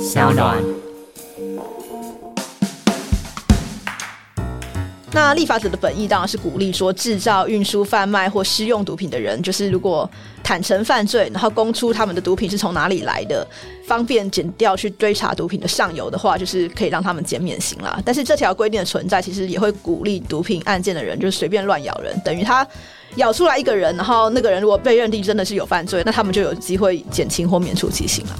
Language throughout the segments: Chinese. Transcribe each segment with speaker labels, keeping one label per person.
Speaker 1: 小暖。
Speaker 2: 那立法者的本意当然是鼓励说，制造、运输、贩卖或施用毒品的人，就是如果坦诚犯罪，然后供出他们的毒品是从哪里来的，方便减掉去追查毒品的上游的话，就是可以让他们减免刑啦。但是这条规定的存在，其实也会鼓励毒品案件的人就是随便乱咬人，等于他咬出来一个人，然后那个人如果被认定真的是有犯罪，那他们就有机会减轻或免除其刑了。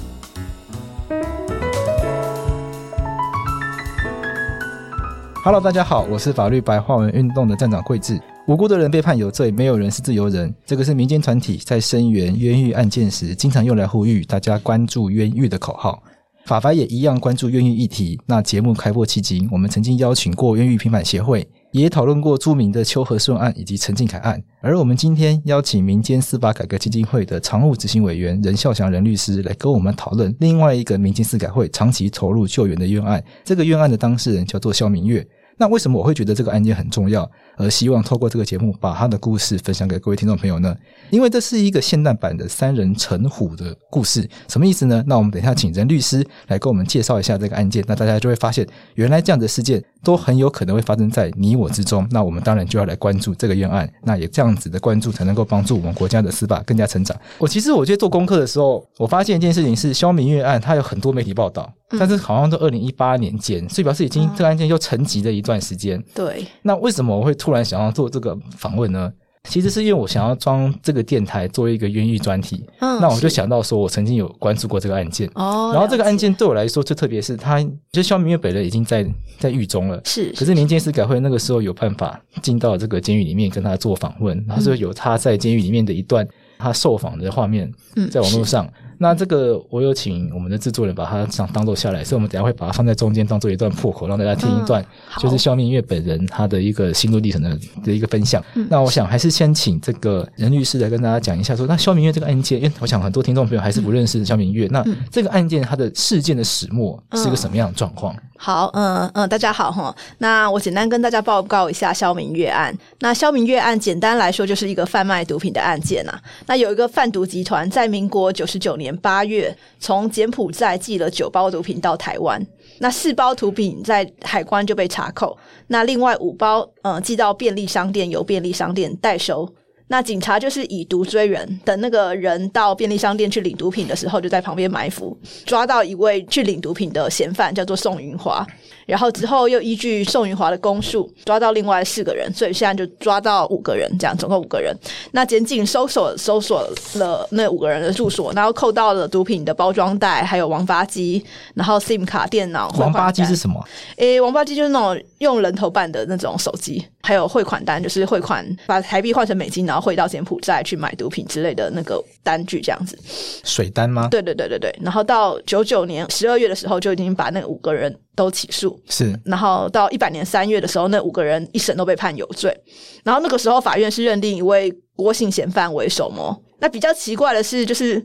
Speaker 3: Hello，大家好，我是法律白话文运动的站长贵智。无辜的人被判有罪，没有人是自由人。这个是民间团体在声援冤狱案件时，经常用来呼吁大家关注冤狱的口号。法白也一样关注冤狱议题。那节目开播迄今，我们曾经邀请过冤狱平反协会，也讨论过著名的秋和顺案以及陈进凯案。而我们今天邀请民间司法改革基金会的常务执行委员任孝祥任律师来跟我们讨论另外一个民间司改会长期投入救援的冤案。这个冤案的当事人叫做肖明月。那为什么我会觉得这个案件很重要，而希望透过这个节目把他的故事分享给各位听众朋友呢？因为这是一个现代版的三人成虎的故事，什么意思呢？那我们等一下请任律师来给我们介绍一下这个案件，那大家就会发现，原来这样的事件都很有可能会发生在你我之中。那我们当然就要来关注这个冤案，那也这样子的关注才能够帮助我们国家的司法更加成长。我其实我觉得做功课的时候，我发现一件事情是，肖明月案它有很多媒体报道。但是好像都二零一八年间，所以表示已经这个案件又沉寂了一段时间。
Speaker 2: 对，
Speaker 3: 那为什么我会突然想要做这个访问呢？其实是因为我想要装这个电台做一个冤狱专题。嗯，那我就想到说，我曾经有关注过这个案件。哦，然后这个案件对我来说最特别是，他就肖明月本人已经在在狱中了。是，可是民间司改会那个时候有办法进到这个监狱里面跟他做访问，然后就有他在监狱里面的一段他受访的画面，在网络上。那这个我有请我们的制作人把它想当做下来，所以我们等下会把它放在中间当做一段破口，让大家听一段，就是肖明月本人他的一个心路历程的的一个分享。那我想还是先请这个任律师来跟大家讲一下说，说那肖明月这个案件，因为我想很多听众朋友还是不认识肖明月，那这个案件它的事件的始末是一个什么样的状况？
Speaker 2: 好，嗯嗯，大家好哈。那我简单跟大家报告一下肖明月案。那肖明月案简单来说就是一个贩卖毒品的案件啊。那有一个贩毒集团在民国九十九年八月从柬埔寨寄了九包毒品到台湾，那四包毒品在海关就被查扣，那另外五包嗯寄到便利商店由便利商店代收。那警察就是以毒追人，等那个人到便利商店去领毒品的时候，就在旁边埋伏，抓到一位去领毒品的嫌犯，叫做宋云华。然后之后又依据宋云华的供述，抓到另外四个人，所以现在就抓到五个人，这样总共五个人。那检警搜索搜索了那五个人的住所，然后扣到了毒品的包装袋，还有王八机，然后 SIM 卡、电脑。
Speaker 3: 王八机是什么？
Speaker 2: 诶，王八机就是那种用人头办的那种手机，还有汇款单，就是汇款把台币换成美金，然后汇到柬埔寨去买毒品之类的那个单据，这样子。
Speaker 3: 水单吗？
Speaker 2: 对对对对对。然后到九九年十二月的时候，就已经把那五个人。都起诉是，然后到一百年三月的时候，那五个人一审都被判有罪。然后那个时候法院是认定一位郭姓嫌犯为首谋。那比较奇怪的是，就是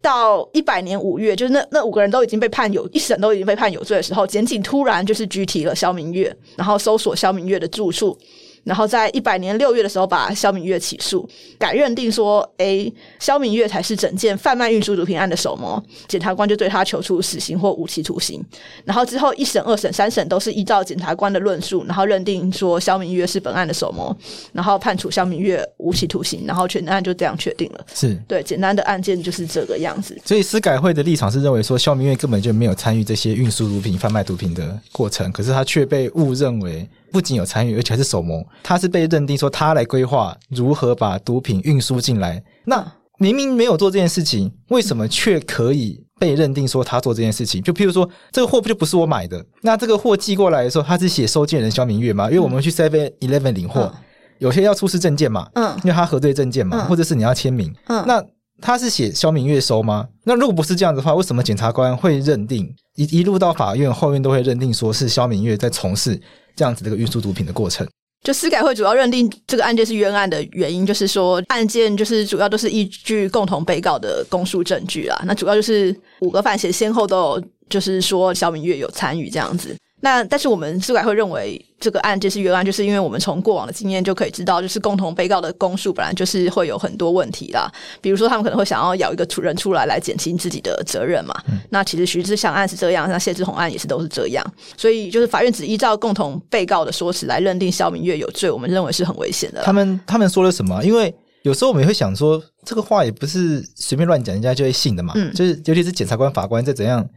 Speaker 2: 到一百年五月，就是那那五个人都已经被判有，一审都已经被判有罪的时候，检警突然就是拘提了肖明月，然后搜索肖明月的住处。然后在一百年六月的时候，把萧明月起诉，改认定说，诶，萧明月才是整件贩卖运输毒品案的首谋。检察官就对他求出死刑或无期徒刑。然后之后一审、二审、三审都是依照检察官的论述，然后认定说萧明月是本案的首谋，然后判处萧明月无期徒刑，然后全案就这样确定了。是对，简单的案件就是这个样子。
Speaker 3: 所以司改会的立场是认为说，萧明月根本就没有参与这些运输毒品、贩卖毒品的过程，可是他却被误认为。不仅有参与，而且还是首谋。他是被认定说他来规划如何把毒品运输进来。那明明没有做这件事情，为什么却可以被认定说他做这件事情？就譬如说，这个货不就不是我买的？那这个货寄过来的时候，他是写收件人肖明月吗？因为我们去 Seven Eleven 领货，有些要出示证件嘛，嗯，因为他核对证件嘛，或者是你要签名，嗯，那他是写肖明月收吗？那如果不是这样的话，为什么检察官会认定一一路到法院后面都会认定说是肖明月在从事这样子的一个运输毒品的过程？
Speaker 2: 就司改会主要认定这个案件是冤案的原因，就是说案件就是主要都是依据共同被告的供述证据啦。那主要就是五个犯嫌先后都有，就是说肖明月有参与这样子。那但是我们司改会认为这个案件是冤案，就是因为我们从过往的经验就可以知道，就是共同被告的供述本来就是会有很多问题啦。比如说他们可能会想要咬一个出人出来来减轻自己的责任嘛。嗯、那其实徐志祥案是这样，那谢志宏案也是都是这样。所以就是法院只依照共同被告的说辞来认定肖明月有罪，我们认为是很危险的。
Speaker 3: 他们他们说了什么？因为有时候我们也会想说，这个话也不是随便乱讲，人家就会信的嘛。嗯，就是尤其是检察官、法官在怎样。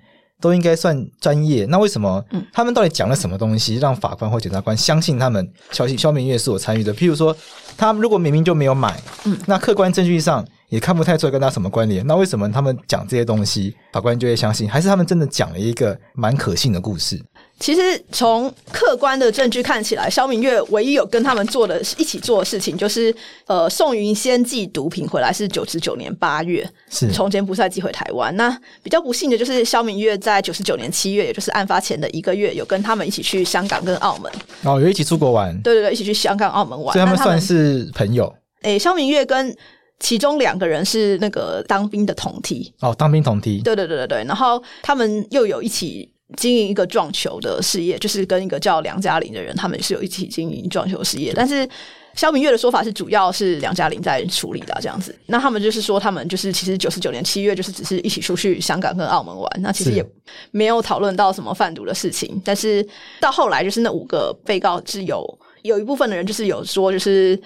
Speaker 3: 都应该算专业，那为什么他们到底讲了什么东西，让法官或检察官相信他们消息消明月是我参与的？譬如说，他如果明明就没有买，那客观证据上也看不太出来跟他什么关联，那为什么他们讲这些东西，法官就会相信？还是他们真的讲了一个蛮可信的故事？
Speaker 2: 其实从客观的证据看起来，萧明月唯一有跟他们做的一起做的事情，就是呃，宋云先寄毒品回来是九十九年八月，是从柬埔寨寄回台湾。那比较不幸的就是萧明月在九十九年七月，也就是案发前的一个月，有跟他们一起去香港跟澳门。
Speaker 3: 哦，有一起出国玩？
Speaker 2: 对对对，一起去香港、澳门玩。
Speaker 3: 所以他们算是朋友。
Speaker 2: 诶，萧明月跟其中两个人是那个当兵的同梯。
Speaker 3: 哦，当兵同梯。
Speaker 2: 对对对对对，然后他们又有一起。经营一个撞球的事业，就是跟一个叫梁嘉玲的人，他们是有一起经营撞球事业。但是萧明月的说法是，主要是梁嘉玲在处理的这样子。那他们就是说，他们就是其实九十九年七月就是只是一起出去香港跟澳门玩，那其实也没有讨论到什么贩毒的事情。但是到后来，就是那五个被告是有有一部分的人就是有说，就是。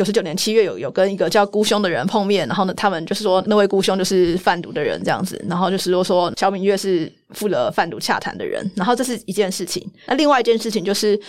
Speaker 2: 九十九年七月有有跟一个叫姑兄的人碰面，然后呢，他们就是说那位姑兄就是贩毒的人这样子，然后就是说说萧明月是负了贩毒洽谈的人，然后这是一件事情。那另外一件事情就是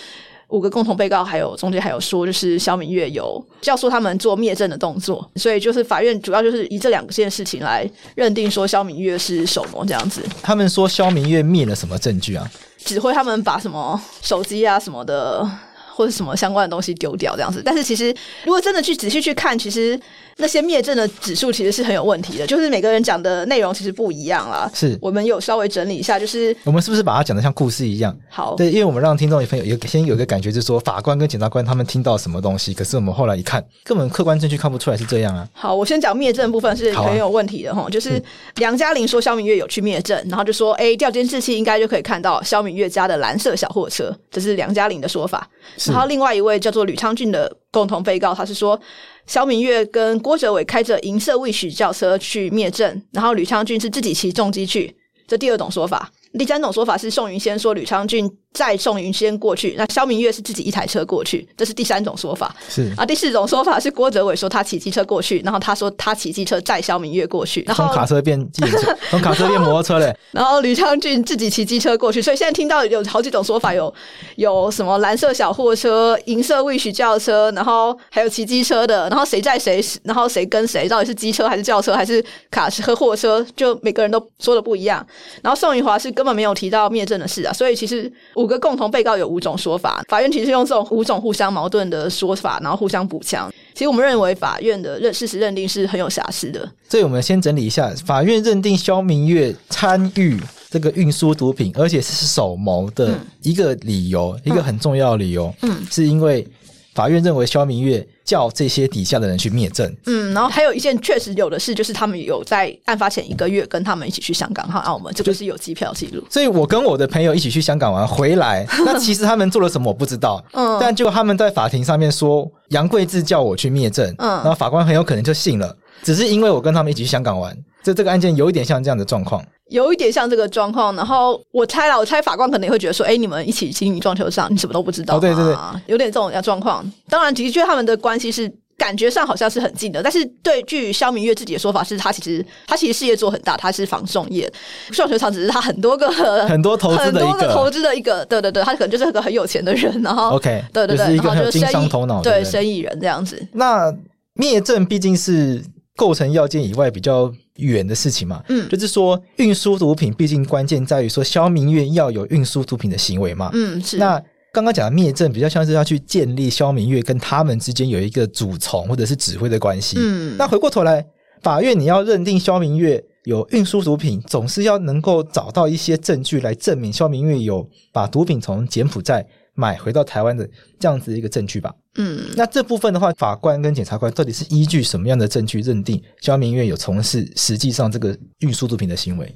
Speaker 2: 五个共同被告还有中间还有说，就是萧明月有教唆他们做灭证的动作，所以就是法院主要就是以这两件事情来认定说肖明月是首谋这样子。
Speaker 3: 他们说肖明月灭了什么证据啊？
Speaker 2: 指挥他们把什么手机啊什么的。或者什么相关的东西丢掉这样子，但是其实如果真的去仔细去看，其实那些灭证的指数其实是很有问题的，就是每个人讲的内容其实不一样啦。
Speaker 3: 是
Speaker 2: 我们有稍微整理一下，就是
Speaker 3: 我们是不是把它讲的像故事一样？
Speaker 2: 好，
Speaker 3: 对，因为我们让听众朋友有先有一个感觉，就是说法官跟检察官他们听到什么东西，可是我们后来一看，根本客观证据看不出来是这样啊。
Speaker 2: 好，我先讲灭证部分是很有问题的哈，啊、就是梁嘉玲说肖明月有去灭证，然后就说哎，调监视器应该就可以看到肖明月家的蓝色小货车，这是梁嘉玲的说法。然后另外一位叫做吕昌俊的共同被告，他是说肖明月跟郭哲伟开着银色 Wish 轿车去灭证，然后吕昌俊是自己骑重机去，这第二种说法。第三种说法是宋云先说吕昌俊。再送云仙过去，那肖明月是自己一台车过去，这是第三种说法。
Speaker 3: 是
Speaker 2: 啊，第四种说法是郭哲伟说他骑机车过去，然后他说他骑机车载肖明月过去，然后
Speaker 3: 从卡车变自行车，从卡车变摩托车嘞。
Speaker 2: 然后吕昌俊自己骑机车过去，所以现在听到有好几种说法，有有什么蓝色小货车、银色 Wish 轿车，然后还有骑机车的，然后谁载谁，然后谁跟谁，到底是机车还是轿车还是卡车和货车，就每个人都说的不一样。然后宋云华是根本没有提到灭证的事啊，所以其实。五个共同被告有五种说法，法院其实用这种五种互相矛盾的说法，然后互相补强。其实我们认为法院的认事实认定是很有瑕疵的。
Speaker 3: 所以我们先整理一下，法院认定肖明月参与这个运输毒品，而且是首谋的一个理由，嗯、一个很重要的理由，嗯，是因为。法院认为肖明月叫这些底下的人去灭证。嗯，
Speaker 2: 然后还有一件确实有的事，就是他们有在案发前一个月跟他们一起去香港和澳门，这个是有机票记录。
Speaker 3: 所以我跟我的朋友一起去香港玩回来，那其实他们做了什么我不知道。嗯，但就他们在法庭上面说杨贵志叫我去灭证，嗯，然后法官很有可能就信了，只是因为我跟他们一起去香港玩，这这个案件有一点像这样的状况。
Speaker 2: 有一点像这个状况，然后我猜了，我猜法官可能也会觉得说，哎，你们一起经营撞球场，你什么都不知道。
Speaker 3: 哦，对对对，
Speaker 2: 有点这种状况。当然，的确他们的关系是感觉上好像是很近的，但是对，据肖明月自己的说法是，他其实他其实事业做很大，他是房仲业，撞球场只是他很多个
Speaker 3: 很多投资的一个
Speaker 2: 投资的一个，对对对，他可能就是一个很有钱的人，然后
Speaker 3: OK，
Speaker 2: 对对对，
Speaker 3: 然后就是经商头脑，
Speaker 2: 对生意人这样子。
Speaker 3: 那灭证毕竟是构成要件以外比较。远的事情嘛，嗯，就是说运输毒品，毕竟关键在于说肖明月要有运输毒品的行为嘛，嗯，是。那刚刚讲的灭证比较像是要去建立肖明月跟他们之间有一个主从或者是指挥的关系，嗯。那回过头来，法院你要认定肖明月有运输毒品，总是要能够找到一些证据来证明肖明月有把毒品从柬埔寨买回到台湾的这样子一个证据吧。嗯，那这部分的话，法官跟检察官到底是依据什么样的证据认定肖明月有从事实际上这个运输毒品的行为？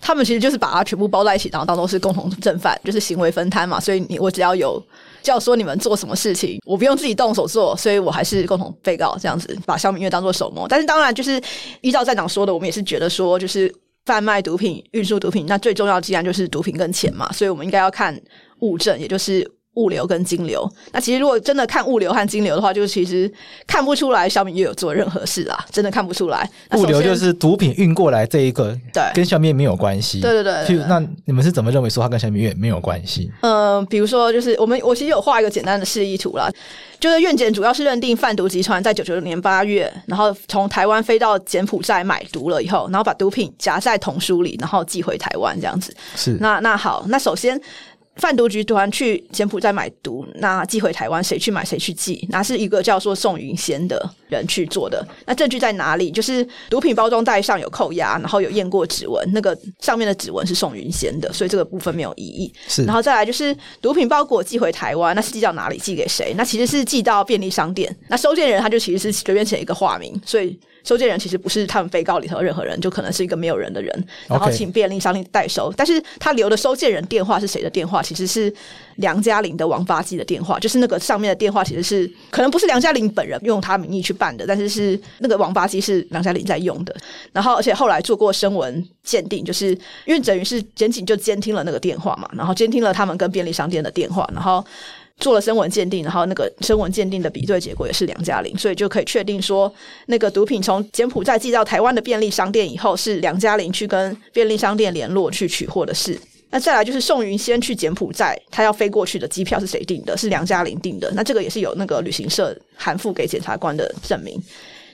Speaker 2: 他们其实就是把它全部包在一起，然后当做是共同正犯，就是行为分摊嘛。所以你我只要有叫说你们做什么事情，我不用自己动手做，所以我还是共同被告这样子，把肖明月当做首谋。但是当然，就是依照站长说的，我们也是觉得说，就是贩卖毒品、运输毒品，那最重要的既然就是毒品跟钱嘛，所以我们应该要看物证，也就是。物流跟金流，那其实如果真的看物流和金流的话，就其实看不出来小米又有做任何事啦，真的看不出来。
Speaker 3: 物流就是毒品运过来这一个，对，跟萧明月没有关系。
Speaker 2: 对对对，对，
Speaker 3: 那你们是怎么认为说它跟萧明月没有关系？
Speaker 2: 嗯、呃，比如说就是我们我其实有画一个简单的示意图啦，就是院检主要是认定贩毒集团在九九年八月，然后从台湾飞到柬埔寨买毒了以后，然后把毒品夹在童书里，然后寄回台湾这样子。
Speaker 3: 是，
Speaker 2: 那那好，那首先。贩毒集团去柬埔寨买毒，那寄回台湾，谁去买谁去寄？那是一个叫做宋云仙的人去做的。那证据在哪里？就是毒品包装袋上有扣押，然后有验过指纹，那个上面的指纹是宋云仙的，所以这个部分没有异议。
Speaker 3: 是，
Speaker 2: 然后再来就是毒品包裹寄回台湾，那是寄到哪里？寄给谁？那其实是寄到便利商店。那收件人他就其实是随便写一个化名，所以。收件人其实不是他们被告里头任何人，就可能是一个没有人的人，然后请便利商店代收。但是他留的收件人电话是谁的电话？其实是梁嘉玲的王八鸡的电话，就是那个上面的电话其实是可能不是梁嘉玲本人用他名义去办的，但是是那个王八鸡是梁嘉玲在用的。然后而且后来做过声纹鉴定，就是因为等于是检警就监听了那个电话嘛，然后监听了他们跟便利商店的电话，然后。做了声纹鉴定，然后那个声纹鉴定的比对结果也是梁嘉玲，所以就可以确定说，那个毒品从柬埔寨寄到台湾的便利商店以后，是梁嘉玲去跟便利商店联络去取货的事。那再来就是宋云先去柬埔寨，他要飞过去的机票是谁订的？是梁嘉玲订的。那这个也是有那个旅行社函付给检察官的证明。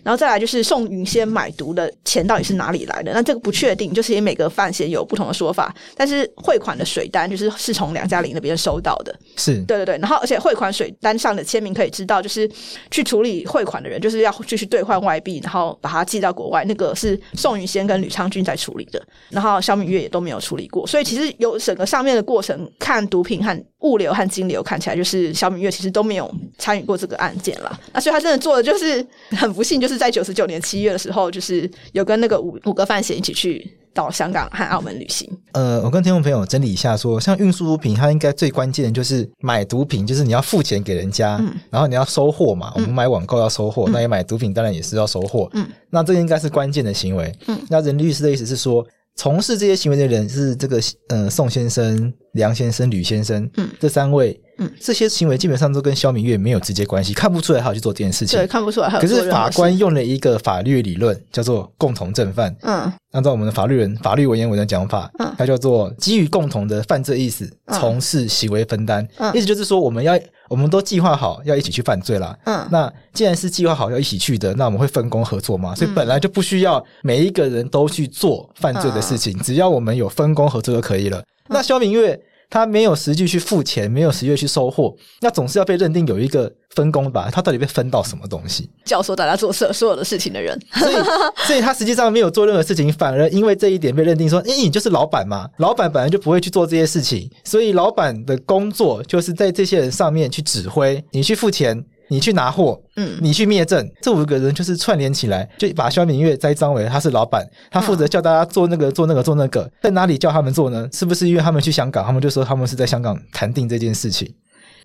Speaker 2: 然后再来就是宋云仙买毒的钱到底是哪里来的？那这个不确定，就是每个范闲有不同的说法。但是汇款的水单就是是从梁嘉玲那边收到的，
Speaker 3: 是
Speaker 2: 对对对。然后而且汇款水单上的签名可以知道，就是去处理汇款的人就是要继续兑换外币，然后把它寄到国外，那个是宋云仙跟吕昌军在处理的。然后肖明月也都没有处理过，所以其实有整个上面的过程，看毒品和物流和金流看起来，就是萧明月其实都没有参与过这个案件了。那所以他真的做的就是很不幸，就是。在九十九年七月的时候，就是有跟那个五五个犯嫌一起去到香港和澳门旅行。
Speaker 3: 呃，我跟听众朋友整理一下说，说像运输毒品，它应该最关键的就是买毒品，就是你要付钱给人家，嗯、然后你要收货嘛。我们买网购要收货，嗯、那也买毒品当然也是要收货。嗯，那这应该是关键的行为。嗯，那任律师的意思是说，从事这些行为的人是这个呃宋先生、梁先生、吕先生，嗯，这三位。嗯，这些行为基本上都跟肖明月没有直接关系，看不出来他有去做这件事情。
Speaker 2: 对，看不出来。
Speaker 3: 可是法官用了一个法律理论，叫做共同正犯。嗯，按照我们的法律人、法律文言文的讲法，嗯，它叫做基于共同的犯罪意识，从事行为分担。嗯，意思就是说，我们要我们都计划好要一起去犯罪啦。嗯，那既然是计划好要一起去的，那我们会分工合作嘛？所以本来就不需要每一个人都去做犯罪的事情，只要我们有分工合作就可以了。那肖明月。他没有实际去付钱，没有实际去收获，那总是要被认定有一个分工吧？他到底被分到什么东西？
Speaker 2: 教唆大家做所所有的事情的人，
Speaker 3: 所以 所以他实际上没有做任何事情，反而因为这一点被认定说：“诶，你就是老板嘛，老板本来就不会去做这些事情，所以老板的工作就是在这些人上面去指挥，你去付钱。”你去拿货，嗯，你去灭证，这五个人就是串联起来，就把肖明月栽赃为他是老板，他负责叫大家做那个做那个做那个，在哪里叫他们做呢？是不是因为他们去香港，他们就说他们是在香港谈定这件事情？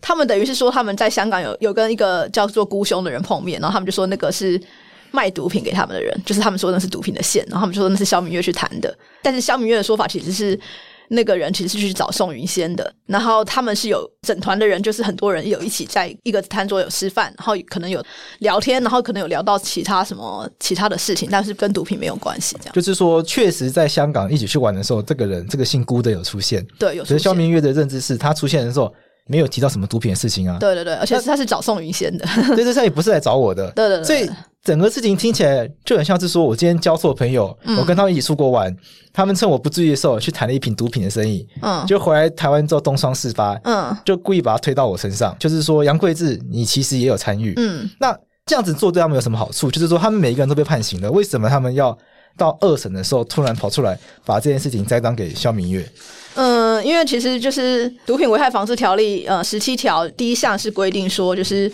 Speaker 2: 他们等于是说他们在香港有有跟一个叫做孤兄的人碰面，然后他们就说那个是卖毒品给他们的人，就是他们说那是毒品的线，然后他们就说那是肖明月去谈的，但是肖明月的说法其实是。那个人其实是去找宋云仙的，然后他们是有整团的人，就是很多人有一起在一个餐桌有吃饭，然后可能有聊天，然后可能有聊到其他什么其他的事情，但是跟毒品没有关系。这样
Speaker 3: 就是说，确实在香港一起去玩的时候，这个人这个姓辜的有出现。
Speaker 2: 对，有出现。
Speaker 3: 所以肖明月的认知是他出现的时候没有提到什么毒品的事情啊。
Speaker 2: 对对对，而且是他是找宋云仙的。
Speaker 3: 对，对他也不是来找我的。
Speaker 2: 对对对，
Speaker 3: 所以。整个事情听起来就很像是说，我今天交错朋友，嗯、我跟他们一起出国玩，他们趁我不注意的时候去谈了一瓶毒品的生意，嗯，就回来台湾之后东窗事发，嗯，就故意把它推到我身上，就是说杨贵志，你其实也有参与，嗯，那这样子做对他们有什么好处？就是说他们每一个人都被判刑了，为什么他们要到二审的时候突然跑出来把这件事情栽赃给肖明月？
Speaker 2: 嗯，因为其实就是《毒品危害防治条例》呃十七条第一项是规定说，就是。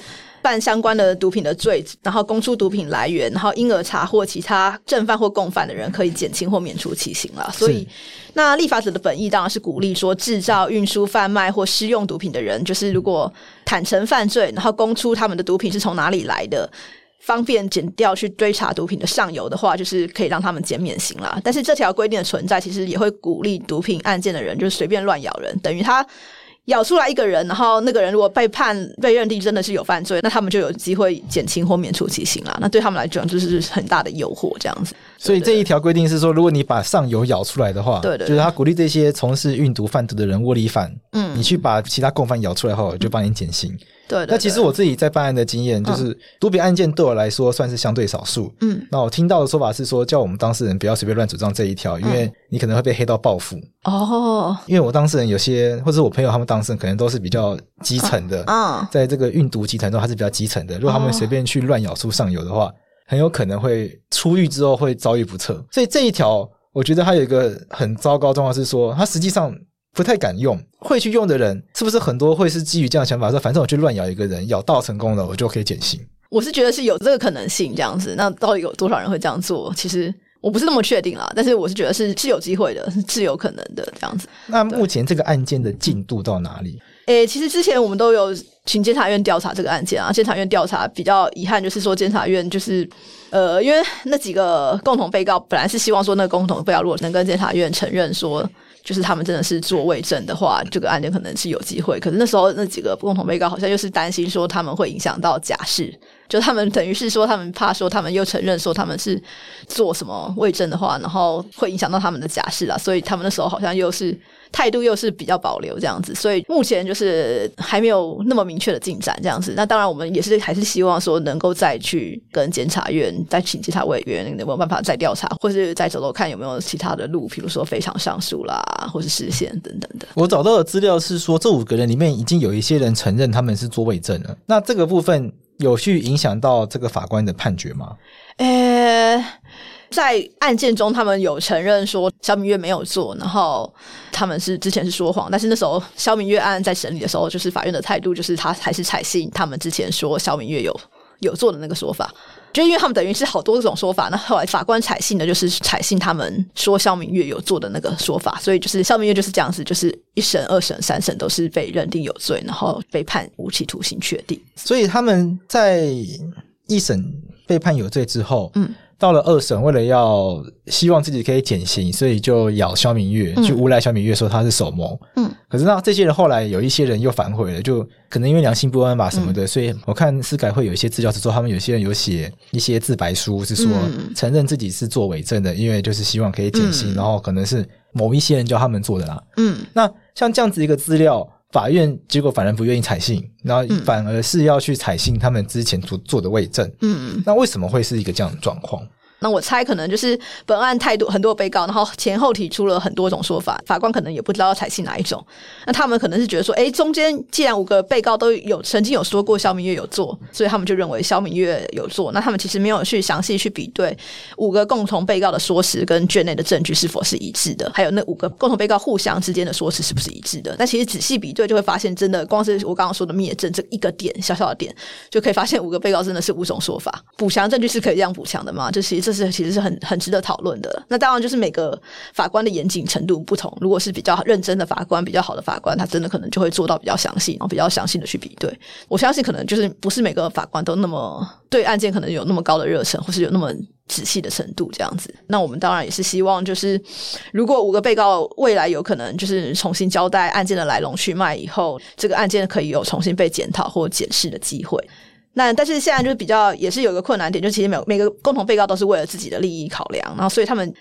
Speaker 2: 犯相关的毒品的罪，然后供出毒品来源，然后因而查获其他正犯或共犯的人，可以减轻或免除其刑了。所以，那立法者的本意当然是鼓励说，制造、运输、贩卖或施用毒品的人，就是如果坦诚犯罪，然后供出他们的毒品是从哪里来的，方便减掉去追查毒品的上游的话，就是可以让他们减免刑了。但是这条规定的存在，其实也会鼓励毒品案件的人就是随便乱咬人，等于他。咬出来一个人，然后那个人如果被判被认定真的是有犯罪，那他们就有机会减轻或免除其刑了。那对他们来讲就是很大的诱惑，这样子。
Speaker 3: 所以这一条规定是说，如果你把上游咬出来的话，
Speaker 2: 对对，
Speaker 3: 就是他鼓励这些从事运毒贩毒的人窝里反，嗯，你去把其他共犯咬出来后，就帮你减刑。
Speaker 2: 对，
Speaker 3: 那其实我自己在办案的经验，就是毒品案件对我来说算是相对少数。嗯，那我听到的说法是说，叫我们当事人不要随便乱主张这一条，因为你可能会被黑道报复。哦，因为我当事人有些，或者我朋友他们当事人，可能都是比较基层的。嗯，在这个运毒集团中，还是比较基层的。如果他们随便去乱咬出上游的话，很有可能会出狱之后会遭遇不测。所以这一条，我觉得它有一个很糟糕状况是说，它实际上。不太敢用，会去用的人是不是很多？会是基于这样的想法说，反正我去乱咬一个人，咬到成功了，我就可以减刑。
Speaker 2: 我是觉得是有这个可能性这样子。那到底有多少人会这样做？其实我不是那么确定啦。但是我是觉得是是有机会的，是有可能的这样子。
Speaker 3: 那目前这个案件的进度到哪里？
Speaker 2: 诶，其实之前我们都有请监察院调查这个案件啊。监察院调查比较遗憾，就是说监察院就是呃，因为那几个共同被告本来是希望说，那个共同被告如果能跟监察院承认说。就是他们真的是做伪证的话，这个案件可能是有机会。可是那时候那几个共同被告好像又是担心说他们会影响到假释，就他们等于是说他们怕说他们又承认说他们是做什么伪证的话，然后会影响到他们的假释啊，所以他们那时候好像又是。态度又是比较保留这样子，所以目前就是还没有那么明确的进展这样子。那当然，我们也是还是希望说能够再去跟检察院再请监察委员有没有办法再调查，或是再走走看有没有其他的路，比如说非常上诉啦，或是释宪等等的。
Speaker 3: 我找到的资料是说，这五个人里面已经有一些人承认他们是作伪证了。那这个部分有去影响到这个法官的判决吗？
Speaker 2: 诶、欸。在案件中，他们有承认说肖明月没有做，然后他们是之前是说谎，但是那时候肖明月案在审理的时候，就是法院的态度就是他还是采信他们之前说肖明月有 有做的那个说法，就因为他们等于是好多种说法，那后来法官采信的就是采信他们说肖明月有做的那个说法，所以就是肖明月就是这样子，就是一审、二审、三审都是被认定有罪，然后被判无期徒刑确定。
Speaker 3: 所以他们在一审被判有罪之后，嗯。到了二审，为了要希望自己可以减刑，所以就咬肖明月，去诬赖肖明月说他是首谋。嗯，可是那这些人后来有一些人又反悔了，就可能因为良心不安吧什么的。嗯、所以我看司改会有一些资料是说，他们有些人有写一些自白书，是说承认自己是做伪证的，因为就是希望可以减刑，嗯、然后可能是某一些人叫他们做的啦。嗯，那像这样子一个资料。法院结果反而不愿意采信，然后反而是要去采信他们之前做做的伪证。嗯，那为什么会是一个这样的状
Speaker 2: 况？我猜可能就是本案太多很多被告，然后前后提出了很多种说法，法官可能也不知道要采信哪一种。那他们可能是觉得说，哎，中间既然五个被告都有曾经有说过肖明月有做，所以他们就认为肖明月有做。那他们其实没有去详细去比对五个共同被告的说辞跟卷内的证据是否是一致的，还有那五个共同被告互相之间的说辞是不是一致的。但其实仔细比对就会发现，真的光是我刚刚说的灭证这一个点小小的点，就可以发现五个被告真的是五种说法。补强证据是可以这样补强的吗？就其实这是其实是很很值得讨论的。那当然就是每个法官的严谨程度不同。如果是比较认真的法官，比较好的法官，他真的可能就会做到比较详细，然后比较详细的去比对。我相信可能就是不是每个法官都那么对案件可能有那么高的热忱，或是有那么仔细的程度这样子。那我们当然也是希望，就是如果五个被告未来有可能就是重新交代案件的来龙去脉以后，这个案件可以有重新被检讨或检视的机会。那但是现在就是比较也是有一个困难点，就其实每每个共同被告都是为了自己的利益考量，然后所以他们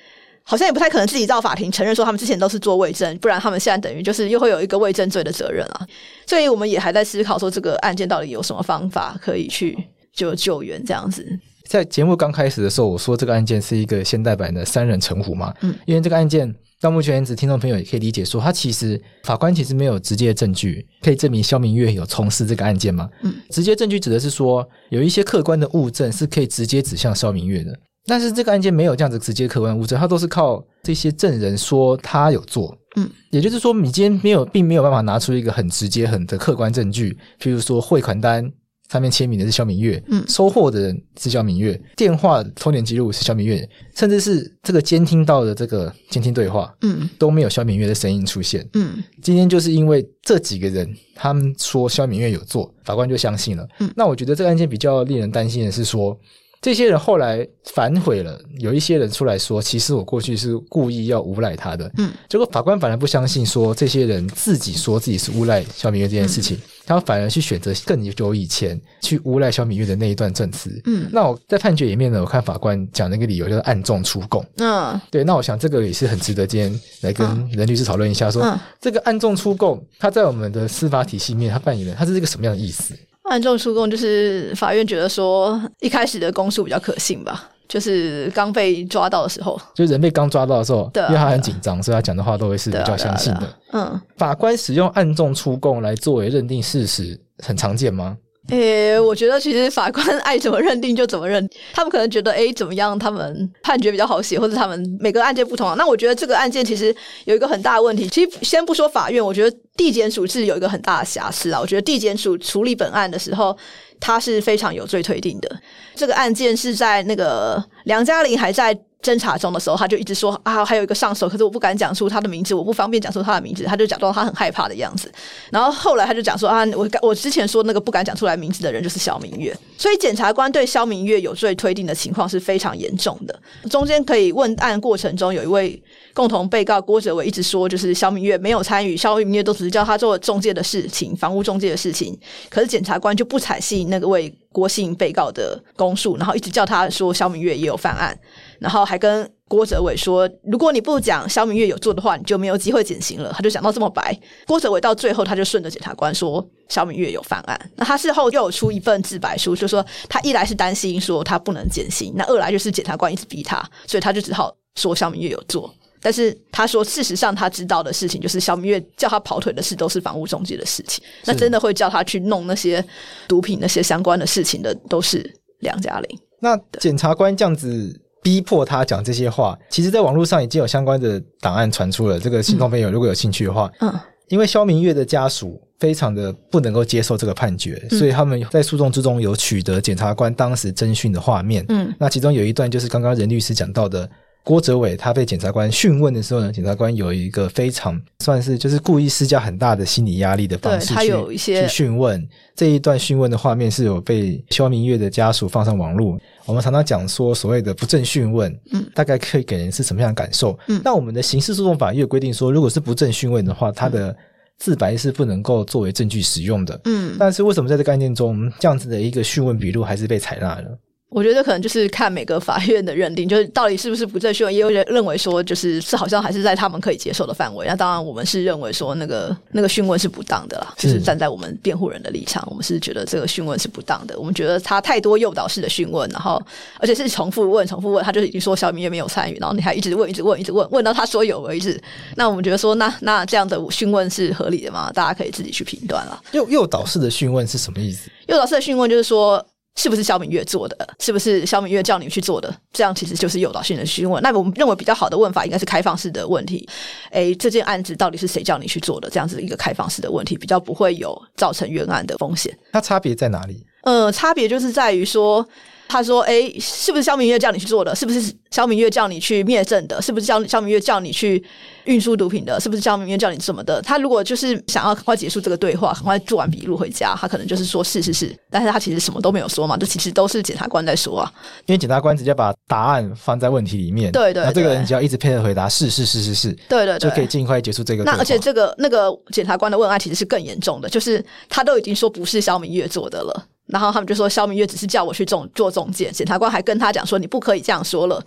Speaker 2: 好像也不太可能自己到法庭承认说他们之前都是做伪证，不然他们现在等于就是又会有一个伪证罪的责任啊。所以我们也还在思考说这个案件到底有什么方法可以去就救援这样子。
Speaker 3: 在节目刚开始的时候，我说这个案件是一个现代版的三人成虎嘛，嗯，因为这个案件到目前为止，听众朋友也可以理解说，他其实法官其实没有直接证据可以证明肖明月有从事这个案件吗？嗯，直接证据指的是说有一些客观的物证是可以直接指向肖明月的，但是这个案件没有这样子直接客观物证，他都是靠这些证人说他有做。嗯，也就是说，你今天没有，并没有办法拿出一个很直接、很的客观证据，譬如说汇款单。上面签名的是肖明月，嗯，收货的人是肖明月，电话通联记录是肖明月，甚至是这个监听到的这个监听对话，嗯，都没有肖明月的声音出现，嗯，今天就是因为这几个人他们说肖明月有做，法官就相信了，嗯，那我觉得这个案件比较令人担心的是说。这些人后来反悔了，有一些人出来说，其实我过去是故意要诬赖他的。嗯，结果法官反而不相信，说这些人自己说自己是诬赖萧明月这件事情，嗯、他反而去选择更久以前去诬赖萧明月的那一段证词。嗯，那我在判决里面呢，我看法官讲那个理由就是暗中出供。嗯，对，那我想这个也是很值得今天来跟任律师讨论一下说，说、嗯、这个暗中出供，他在我们的司法体系里面，他扮演的他是一个什么样的意思？
Speaker 2: 暗中出供就是法院觉得说，一开始的供述比较可信吧，就是刚被抓到的时候，
Speaker 3: 就人被刚抓到的时候，对啊，因为他很紧张，所以他讲的话都会是比较相信的。嗯，法官使用暗中出供来作为认定事实，很常见
Speaker 2: 吗？诶、我觉得其实法官 爱怎么认定就怎么认，他们可能觉得诶、怎么样，他们判决比较好写，或者他们每个案件不同。那我觉得这个案件其实有一个很大的问题，其实先不说法院，我觉得地检署是有一个很大的瑕疵啊。我觉得地检署处理本案的时候，他是非常有罪推定的。这个案件是在那个梁嘉玲还在。侦查中的时候，他就一直说啊，还有一个上手，可是我不敢讲出他的名字，我不方便讲出他的名字，他就假装他很害怕的样子。然后后来他就讲说啊，我 我之前说那个不敢讲出来名字的人就是肖明月，所以检察官对肖明月有罪推定的情况是非常严重的。中间可以问案过程中，有一位共同被告郭哲伟一直说，就是肖明月没有参与，肖明月都只是叫他做中介的事情，房屋中介的事情。可是检察官就不采信那个位郭姓被告的供述，然后一直叫他说肖明月也有犯案。然后还跟郭哲伟说，如果你不讲肖明月有做的话，你就没有机会减刑了。他就讲到这么白。郭哲伟到最后，他就顺着检察官说肖明月有犯案。那他事后又有出一份自白书，就说他一来是担心说他不能减刑，那二来就是检察官一直逼他，所以他就只好说肖明月有做。但是他说，事实上他知道的事情就是肖明月叫他跑腿的事都是房屋中介的事情。那真的会叫他去弄那些毒品那些相关的事情的，都是梁嘉玲。
Speaker 3: 那检察官这样子。逼迫他讲这些话，其实，在网络上已经有相关的档案传出了。这个听众朋友如果有兴趣的话，嗯，因为肖明月的家属非常的不能够接受这个判决，嗯，所以他们在诉讼之中有取得检察官当时侦讯的画面。嗯，那其中有一段就是刚刚任律师讲到的。郭哲伟他被检察官讯问的时候呢，检察官有一个非常算是就是故意施加很大的心理压力的方式去他有一些去讯问。这一段讯问的画面是有被肖明月的家属放上网络。我们常常讲说所谓的不正讯问，嗯，大概可以给人是什么样的感受？嗯，那我们的刑事诉讼法也有规定说，如果是不正讯问的话，他的自白是不能够作为证据使用的。嗯，但是为什么在这个案件中，这样子的一个讯问笔录还是被采纳了？
Speaker 2: 我觉得可能就是看每个法院的认定，就是到底是不是不正讯问，也有人认为说，就是是好像还是在他们可以接受的范围。那当然，我们是认为说那个那个讯问是不当的啦，就是站在我们辩护人的立场，我们是觉得这个讯问是不当的。我们觉得他太多诱导式的讯问，然后而且是重复问、重复问，他就已经说小明月没有参与，然后你还一直问、一直问、一直问，问到他说有为止。那我们觉得说，那那这样的讯问是合理的吗？大家可以自己去评断了。
Speaker 3: 诱诱导式的讯问是什么意思？
Speaker 2: 诱导式的讯问就是说。是不是肖敏月做的？是不是肖敏月叫你去做的？这样其实就是诱导性的询问。那我们认为比较好的问法应该是开放式的问题。诶，这件案子到底是谁叫你去做的？这样子一个开放式的问题，比较不会有造成冤案的风险。
Speaker 3: 它差别在哪里？
Speaker 2: 呃，差别就是在于说。他说：“哎，是不是肖明月叫你去做的？是不是肖明月叫你去灭证的？是不是肖肖明月叫你去运输毒品的？是不是肖明月叫你什么的？他如果就是想要很快结束这个对话，很快做完笔录回家，他可能就是说是是是，但是他其实什么都没有说嘛，这其实都是检察官在说啊。
Speaker 3: 因为检察官直接把答案放在问题里面，
Speaker 2: 对对，对，
Speaker 3: 那这个人只要一直配合回答是是是是是，
Speaker 2: 对，对对，
Speaker 3: 就可以尽快结束这个。
Speaker 2: 那而且这个那个检察官的问案其实是更严重的，就是他都已经说不是肖明月做的了。”然后他们就说肖明月只是叫我去中做中介，检察官还跟他讲说，你不可以这样说了，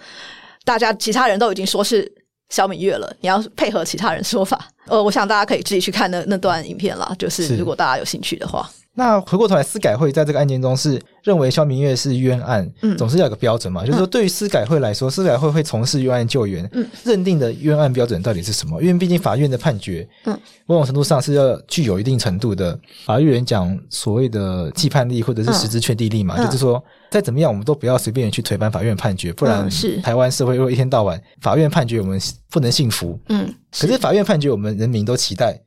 Speaker 2: 大家其他人都已经说是肖明月了，你要配合其他人说法。呃，我想大家可以自己去看那那段影片啦，就是如果大家有兴趣的话。
Speaker 3: 那回过头来，司改会在这个案件中是认为肖明月是冤案，嗯，总是要有个标准嘛。嗯、就是说，对于司改会来说，司改会会从事冤案救援，嗯，认定的冤案标准到底是什么？因为毕竟法院的判决，嗯，某种程度上是要具有一定程度的法律人讲所谓的既判力或者是实质确定力嘛。嗯、就是说，再怎么样，我们都不要随便去推翻法院判决，不然台湾社会会一天到晚法院判决我们不能信服，嗯，可是法院判决我们人民都期待。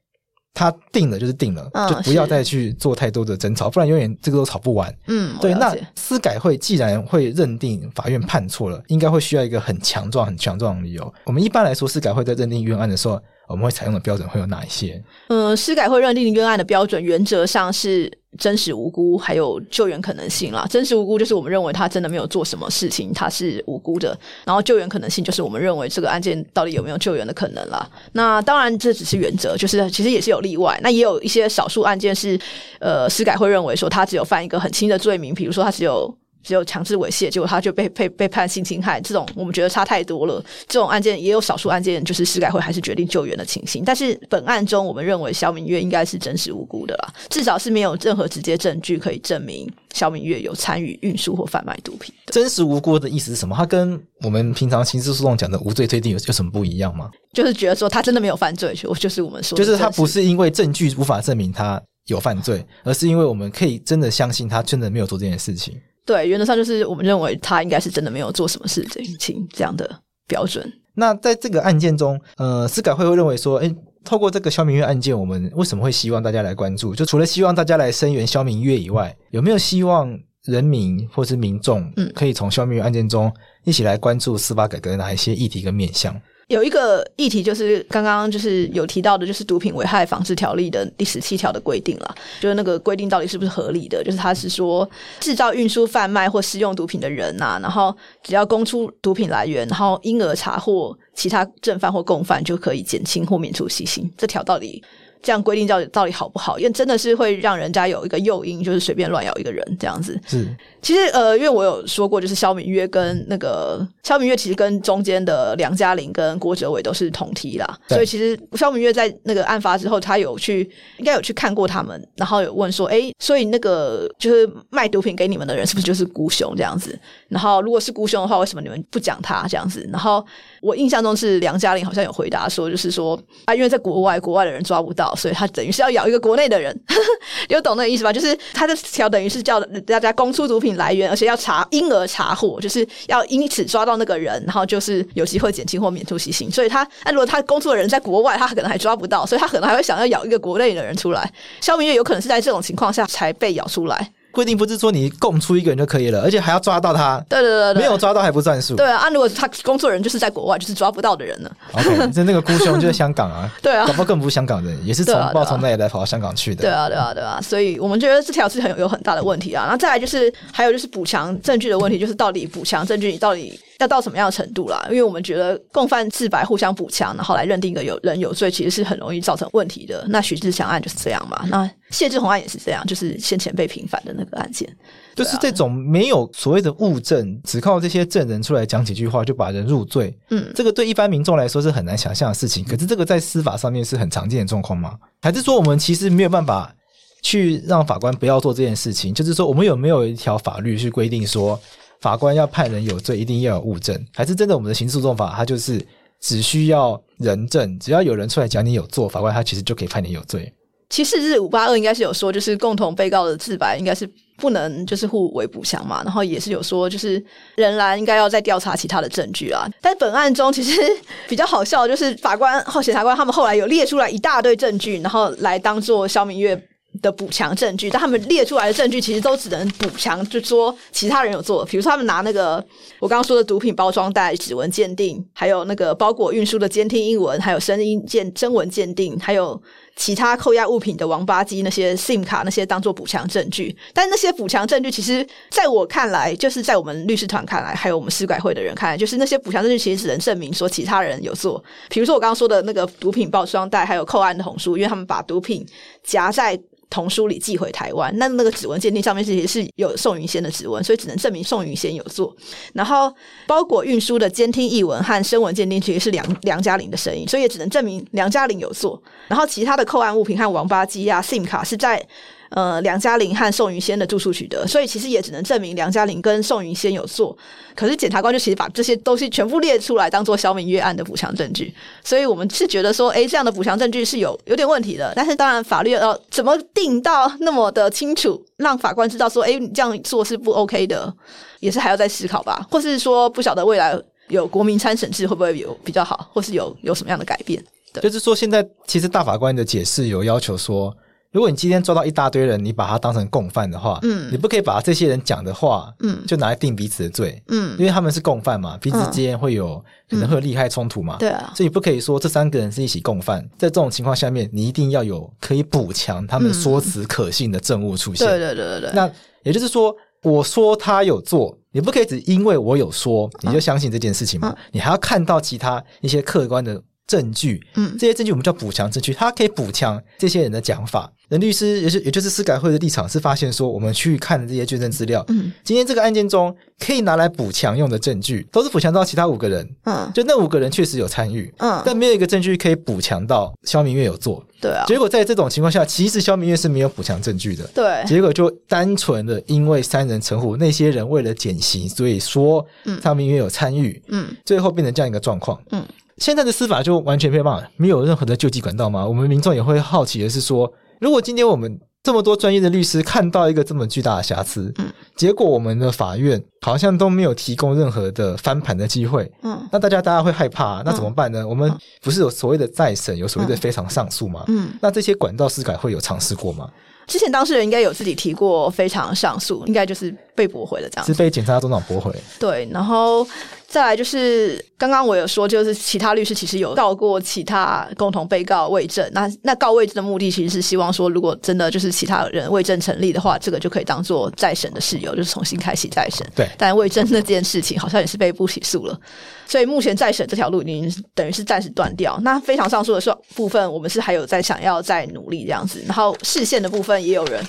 Speaker 3: 他定了就是定了，嗯、就不要再去做太多的争吵，不然永远这个都吵不完。嗯，对。那司改会既然会认定法院判错了，应该会需要一个很强壮、很强壮的理由。我们一般来说，司改会在认定冤案的时候，我们会采用的标准会有哪一些？嗯，
Speaker 2: 司改会认定冤案的标准，原则上是。真实无辜，还有救援可能性啦。真实无辜就是我们认为他真的没有做什么事情，他是无辜的。然后救援可能性就是我们认为这个案件到底有没有救援的可能啦。那当然这只是原则，就是其实也是有例外。那也有一些少数案件是，呃，司改会认为说他只有犯一个很轻的罪名，比如说他只有。只有强制猥亵，结果他就被被被判性侵害，这种我们觉得差太多了。这种案件也有少数案件，就是司改会还是决定救援的情形。但是本案中，我们认为肖明月应该是真实无辜的啦，至少是没有任何直接证据可以证明肖明月有参与运输或贩卖毒品。
Speaker 3: 真实无辜的意思是什么？他跟我们平常刑事诉讼讲的无罪推定有有什么不一样吗？
Speaker 2: 就是觉得说他真的没有犯罪，就就是我们说，
Speaker 3: 就是他不是因为证据无法证明他有犯罪，而是因为我们可以真的相信他真的没有做这件事情。
Speaker 2: 对，原则上就是我们认为他应该是真的没有做什么事情，这样的标准。
Speaker 3: 那在这个案件中，呃，司改会会认为说，诶，透过这个肖明月案件，我们为什么会希望大家来关注？就除了希望大家来声援肖明月以外，有没有希望人民或是民众，嗯，可以从肖明月案件中一起来关注司法改革的哪一些议题跟面向？
Speaker 2: 有一个议题就是刚刚就是有提到的，就是毒品危害防治条例的第十七条的规定了，就是那个规定到底是不是合理的？就是他是说，制造、运输、贩卖或使用毒品的人呐、然后只要供出毒品来源，然后因而查获其他正犯或共犯，就可以减轻或免除死刑。这条到底？这样规定到底到底好不好？因为真的是会让人家有一个诱因，就是随便乱咬一个人这样子。是，其实呃，因为我有说过，就是萧明月跟那个萧明月其实跟中间的梁嘉玲跟郭哲伟都是同梯啦，所以其实萧明月在那个案发之后，他有去应该有去看过他们，然后有问说，哎，所以那个就是卖毒品给你们的人是不是就是孤雄这样子？然后如果是孤雄的话，为什么你们不讲他这样子？然后我印象中是梁嘉玲好像有回答说，就是说啊，因为在国外，国外的人抓不到。所以他等于是要咬一个国内的人，有懂那个意思吧？就是他的条等于是叫大家供出毒品来源，而且要查，婴儿查获，就是要因此抓到那个人，然后就是有机会减轻或免除刑。所以他，那如果他供出的人在国外，他可能还抓不到，所以他可能还会想要咬一个国内的人出来。肖明月有可能是在这种情况下才被咬出来。
Speaker 3: 规定不是说你供出一个人就可以了，而且还要抓到他。
Speaker 2: 对对对，对，
Speaker 3: 没有抓到还不算数。
Speaker 2: 对啊，啊，如果他工作人就是在国外，就是抓不到的人呢
Speaker 3: ？OK，那那个孤兄就在香港啊。
Speaker 2: 对啊，
Speaker 3: 搞不好更不是香港人，也是从报从那里来跑到香港去的。
Speaker 2: 对啊，对啊，对啊，所以我们觉得这条是很有有很大的问题啊。然后再来就是还有就是补强证据的问题，就是到底补强证据你到底。要到什么样的程度啦？因为我们觉得共犯自白互相补强，然后来认定一个有人有罪，其实是很容易造成问题的。那许志祥案就是这样嘛？那谢志宏案也是这样，就是先前被平反的那个案件，
Speaker 3: 就是这种没有所谓的物证，只靠这些证人出来讲几句话就把人入罪。嗯，这个对一般民众来说是很难想象的事情。可是这个在司法上面是很常见的状况吗？还是说我们其实没有办法去让法官不要做这件事情？就是说我们有没有一条法律去规定说？法官要判人有罪，一定要有物证，还是真的？我们的刑事诉讼法，它就是只需要人证，只要有人出来讲你有做，法官他其实就可以判你有罪。
Speaker 2: 其实是五八二应该是有说，就是共同被告的自白应该是不能就是互为补强嘛，然后也是有说，就是仍然应该要再调查其他的证据啊。但本案中其实比较好笑，就是法官后检察官他们后来有列出来一大堆证据，然后来当做萧明月的补强证据，但他们列出来的证据其实都只能补强，就说其他人有做。比如说，他们拿那个我刚刚说的毒品包装袋指纹鉴定，还有那个包裹运输的监听英文，还有声音鉴声纹鉴定，还有其他扣押物品的王八机那些 SIM 卡那些当做补强证据。但那些补强证据，其实在我看来，就是在我们律师团看来，还有我们司改会的人看来，就是那些补强证据其实只能证明说其他人有做。比如说我刚刚说的那个毒品包装袋，还有扣案的红书，因为他们把毒品夹在。童书里寄回台湾，那那个指纹鉴定上面其实是有宋云仙的指纹，所以只能证明宋云仙有做。然后包裹运输的监听译文和声纹鉴定其实是梁梁嘉玲的声音，所以也只能证明梁嘉玲有做。然后其他的扣案物品和王八机啊、SIM 卡是在呃梁嘉玲和宋云仙的住处取得，所以其实也只能证明梁嘉玲跟宋云仙有做。可是检察官就其实把这些东西全部列出来，当做肖明月案的补强证据。所以我们是觉得说，哎，这样的补强证据是有有点问题的。但是当然，法律要怎么定到那么的清楚，让法官知道说，哎，你这样做是不 OK 的，也是还要再思考吧。或是说，不晓得未来有国民参审制会不会有比较好，或是有有什么样的改变？
Speaker 3: 就是说，现在其实大法官的解释有要求说。如果你今天抓到一大堆人，你把他当成共犯的话，嗯，你不可以把这些人讲的话，嗯，就拿来定彼此的罪，嗯，因为他们是共犯嘛，彼此之间会有、嗯、可能会有利害冲突嘛，对啊，所以你不可以说这三个人是一起共犯，在这种情况下面，你一定要有可以补强他们说辞可信的证物出现，对对对对对。那也就是说，我说他有做，你不可以只因为我有说你就相信这件事情嘛，嗯、你还要看到其他一些客观的证据，嗯，这些证据我们叫补强证据，它可以补强这些人的讲法。人律师也是，也就是司改会的立场是发现说，我们去看的这些卷证资料，嗯，今天这个案件中可以拿来补强用的证据，都是补强到其他五个人，嗯，就那五个人确实有参与，嗯，但没有一个证据可以补强到肖明月有做，对啊。结果在这种情况下，其实肖明月是没有补强证据的，对。结果就单纯的因为三人成虎，那些人为了减刑，所以说肖明月有参与，嗯，最后变成这样一个状况，嗯。现在的司法就完全没有办法，没有任何的救济管道吗？我们民众也会好奇的是说，如果今天我们这么多专业的律师看到一个这么巨大的瑕疵，嗯，结果我们的法院好像都没有提供任何的翻盘的机会，嗯，那大家大家会害怕，那怎么办呢？嗯，我们不是有所谓的再审，有所谓的非常上诉吗？嗯，那这些管道司改会有尝试过吗？
Speaker 2: 之前当事人应该有自己提过非常上诉，应该就是被驳回了这样子，
Speaker 3: 是被检察总长驳回。
Speaker 2: 对，然后。再来就是刚刚我有说，就是其他律师其实有告过其他共同被告伪证。那那告伪证的目的其实是希望说，如果真的就是其他人伪证成立的话，这个就可以当做再审的事由，就是重新开启再审。对，但伪证那件事情好像也是被不起诉了，所以目前再审这条路已经等于是暂时断掉。那非常上诉的部分，我们是还有在想要再努力这样子。然后视线的部分也有人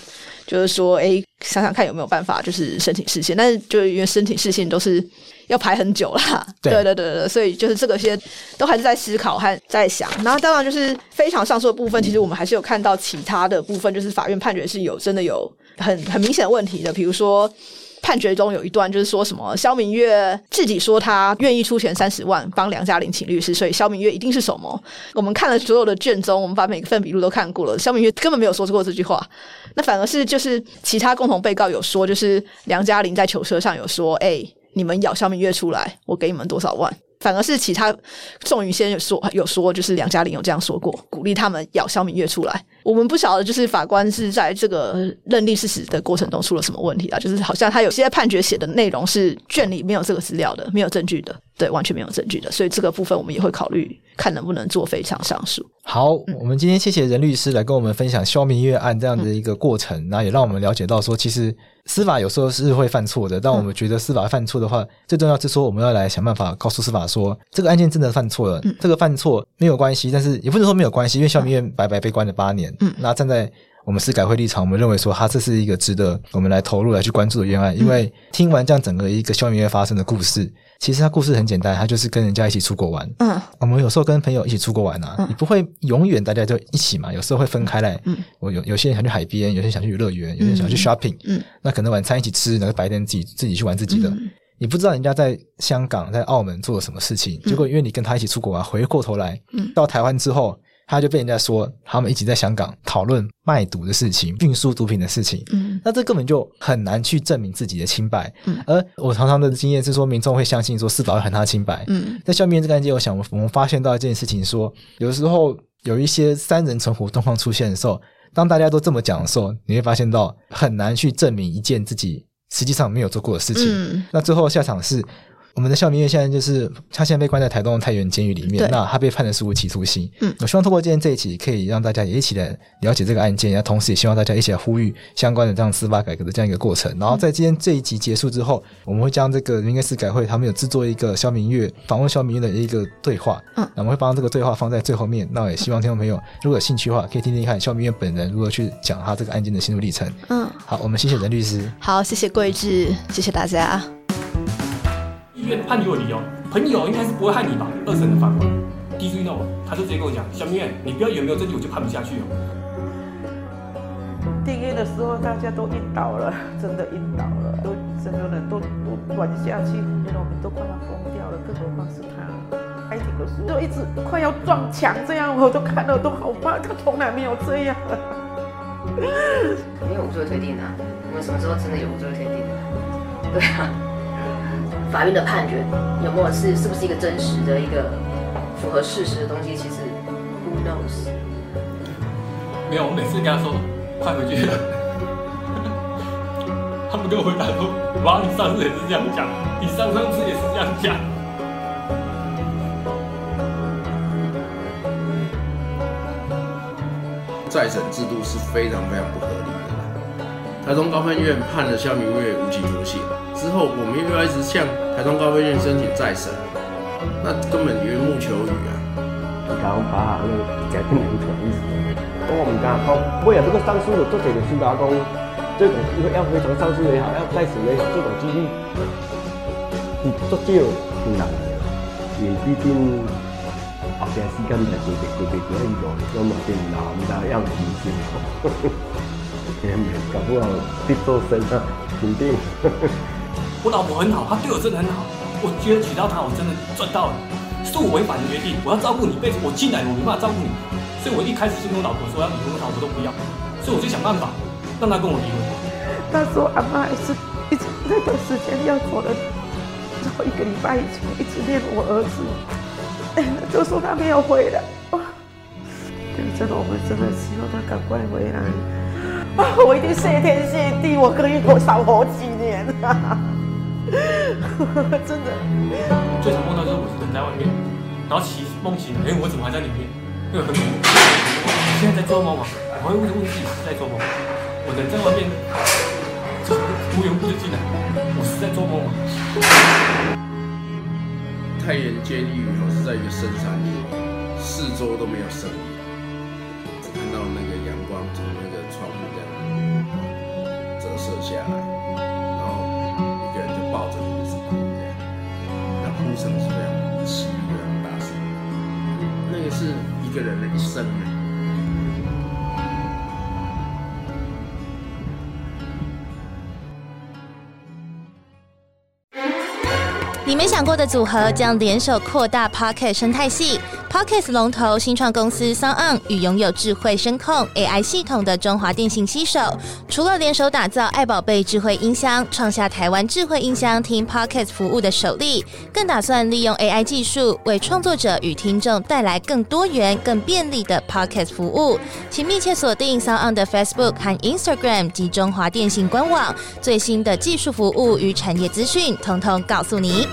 Speaker 2: 就是说，哎，想想看有没有办法就是申请释宪，但是就因为申请释宪都是。要排很久啦，对对对对，所以就是这个些都还是在思考和在想。然后当然就是非常上诉的部分，其实我们还是有看到其他的部分，就是法院判决是有真的有很很明显的问题的。比如说判决中有一段就是说什么萧明月自己说他愿意出钱三十万帮梁嘉玲请律师，所以萧明月一定是什么？我们看了所有的卷宗，我们把每个份笔录都看过了，萧明月根本没有说过这句话。那反而是就是其他共同被告有说，就是梁嘉玲在囚车上有说，哎、你们咬萧明月出来，我给你们多少万？反而是其他宋云仙有说有说，就是梁嘉玲有这样说过，鼓励他们咬萧明月出来。我们不晓得，就是法官是在这个认定事实的过程中出了什么问题啊？就是好像他有些判决写的内容是卷里没有这个资料的，没有证据的，对，完全没有证据的。所以这个部分我们也会考虑，看能不能做非常上诉。
Speaker 3: 好，嗯、我们今天谢谢任律师来跟我们分享肖明月案这样的一个过程，然后、也让我们了解到说，其实。司法有时候是会犯错的，但我们觉得司法犯错的话，嗯、最重要是说我们要来想办法告诉司法说，这个案件真的犯错了，嗯、这个犯错没有关系，但是也不能说没有关系，因为肖明月白白被关了八年，嗯，那站在我们司改会立场，我们认为说他这是一个值得我们来投入来去关注的冤案，因为听完这样整个一个萧明月发生的故事。其实他故事很简单，他就是跟人家一起出国玩。嗯，我们有时候跟朋友一起出国玩啊，嗯、你不会永远大家就一起嘛，有时候会分开来。嗯，我有有些人想去海边，有些人想去游乐园，有些人想去 shopping。嗯，那可能晚餐一起吃，然后白天自己自己去玩自己的。嗯、你不知道人家在香港、在澳门做了什么事情，结果因为你跟他一起出国玩，回过头来，嗯，到台湾之后。他就被人家说他们一起在香港讨论卖毒的事情、运输毒品的事情。嗯，那这根本就很难去证明自己的清白。嗯，而我常常的经验是说，民众会相信说司法会喊他清白。嗯，在萧明月这个案件，我想我们发现到一件事情说，说有时候有一些三人成虎状况出现的时候，当大家都这么讲的时候，你会发现到很难去证明一件自己实际上没有做过的事情。嗯，那最后下场是。我们的肖明月现在就是他现在被关在台东的太原监狱里面，那他被判的是无期徒刑。嗯，我希望通过今天这一期，可以让大家也一起来了解这个案件，然后同时也希望大家一起来呼吁相关的这样司法改革的这样一个过程。然后在今天这一集结束之后，我们会将这个民间司改会他们有制作一个肖明月访问肖明月的一个对话，嗯，那我们会把这个对话放在最后面。那也希望听众朋友如果有兴趣的话，可以听听看肖明月本人如何去讲他这个案件的心路历程。嗯，好，我们谢谢任律师。
Speaker 2: 好，谢谢桂智，谢谢大家。
Speaker 1: 医院判给我理由，朋友应该是不会害你吧？二审的法官，第一次遇到我，他就直接跟我讲：小明月，你不要以为没有证据我就判不下去哦。
Speaker 4: 定谳的时候，大家都晕倒了，真的晕倒了，都整个人都都软下去，连我们都快要疯掉了，更何况是他。爱听的书就一直快要撞墙，这样我都看了都好怕，他从来没有这样。
Speaker 5: 没 有无罪推定啊，我们什么时候真的有无罪推定？对啊，法院的判决有没有是是不是一个真实的一个符合事实的东西？其实 who knows？
Speaker 1: 没有，我每次跟他说快回去了，他们跟我回答说：“妈，你上次也是这样讲，你上上次也是这样讲。”
Speaker 6: 再审制度是非常非常不合。台中高分院判了萧明月无期徒刑之后，我们又要一直向台中高分院申请再审，那根本缘木求鱼啊！
Speaker 7: 你讲把那个改变流程意思，我唔敢讲，为了这个上诉的做这个司法公，这种因为要非常上诉也好，要再审也好，这种几率你足少很难的，也毕竟。后边时间在规划规划规划以后，我嘛变老，唔知要搞不好去做生啊，肯定。
Speaker 1: 我老婆很好，她对我真的很好。我觉得娶到她，我真的赚到了。是我违反的约定，我要照顾你一辈子。我进来，我没办法照顾你，所以我一开始就跟我老婆说要离婚，我老婆都不要，所以我就想办法让她跟我离婚。
Speaker 4: 那时候阿妈还是一直那段时间要走了，然后一个礼拜以前一直念我儿子。就说他没有回来，哇！真的，我们真的希望他赶快回来。啊，我一定谢天谢地，我可以多少活几年啊！真的。
Speaker 1: 最常梦到就是我是人在外面，然后起梦醒，哎，我怎么还在里面？那个很恐怖。现在在做梦吗？我会问问自己是在做梦。我人在外面，就无缘无故就进来，我是在做梦吗？
Speaker 6: 太原监狱是在一个深山里，四周都没有声音，只看到那个阳光从那个窗户这样折射下来，然后一个人就抱着你的手这样，那哭声是非常凄厉、非常大声，那个是一个人的一生。
Speaker 8: 你没想过的组合将联手扩大 Podcast 生态系。Podcast 龙头新创公司 SoundOn 与拥有智慧声控 AI 系统的中华电信携手，除了联手打造爱宝贝智慧音箱，创下台湾智慧音箱听 Podcast 服务的首例，更打算利用 AI 技术为创作者与听众带来更多元、更便利的 Podcast 服务。请密切锁定 SoundOn 的 Facebook 和 Instagram 及中华电信官网，最新的技术服务与产业资讯，统统告诉你。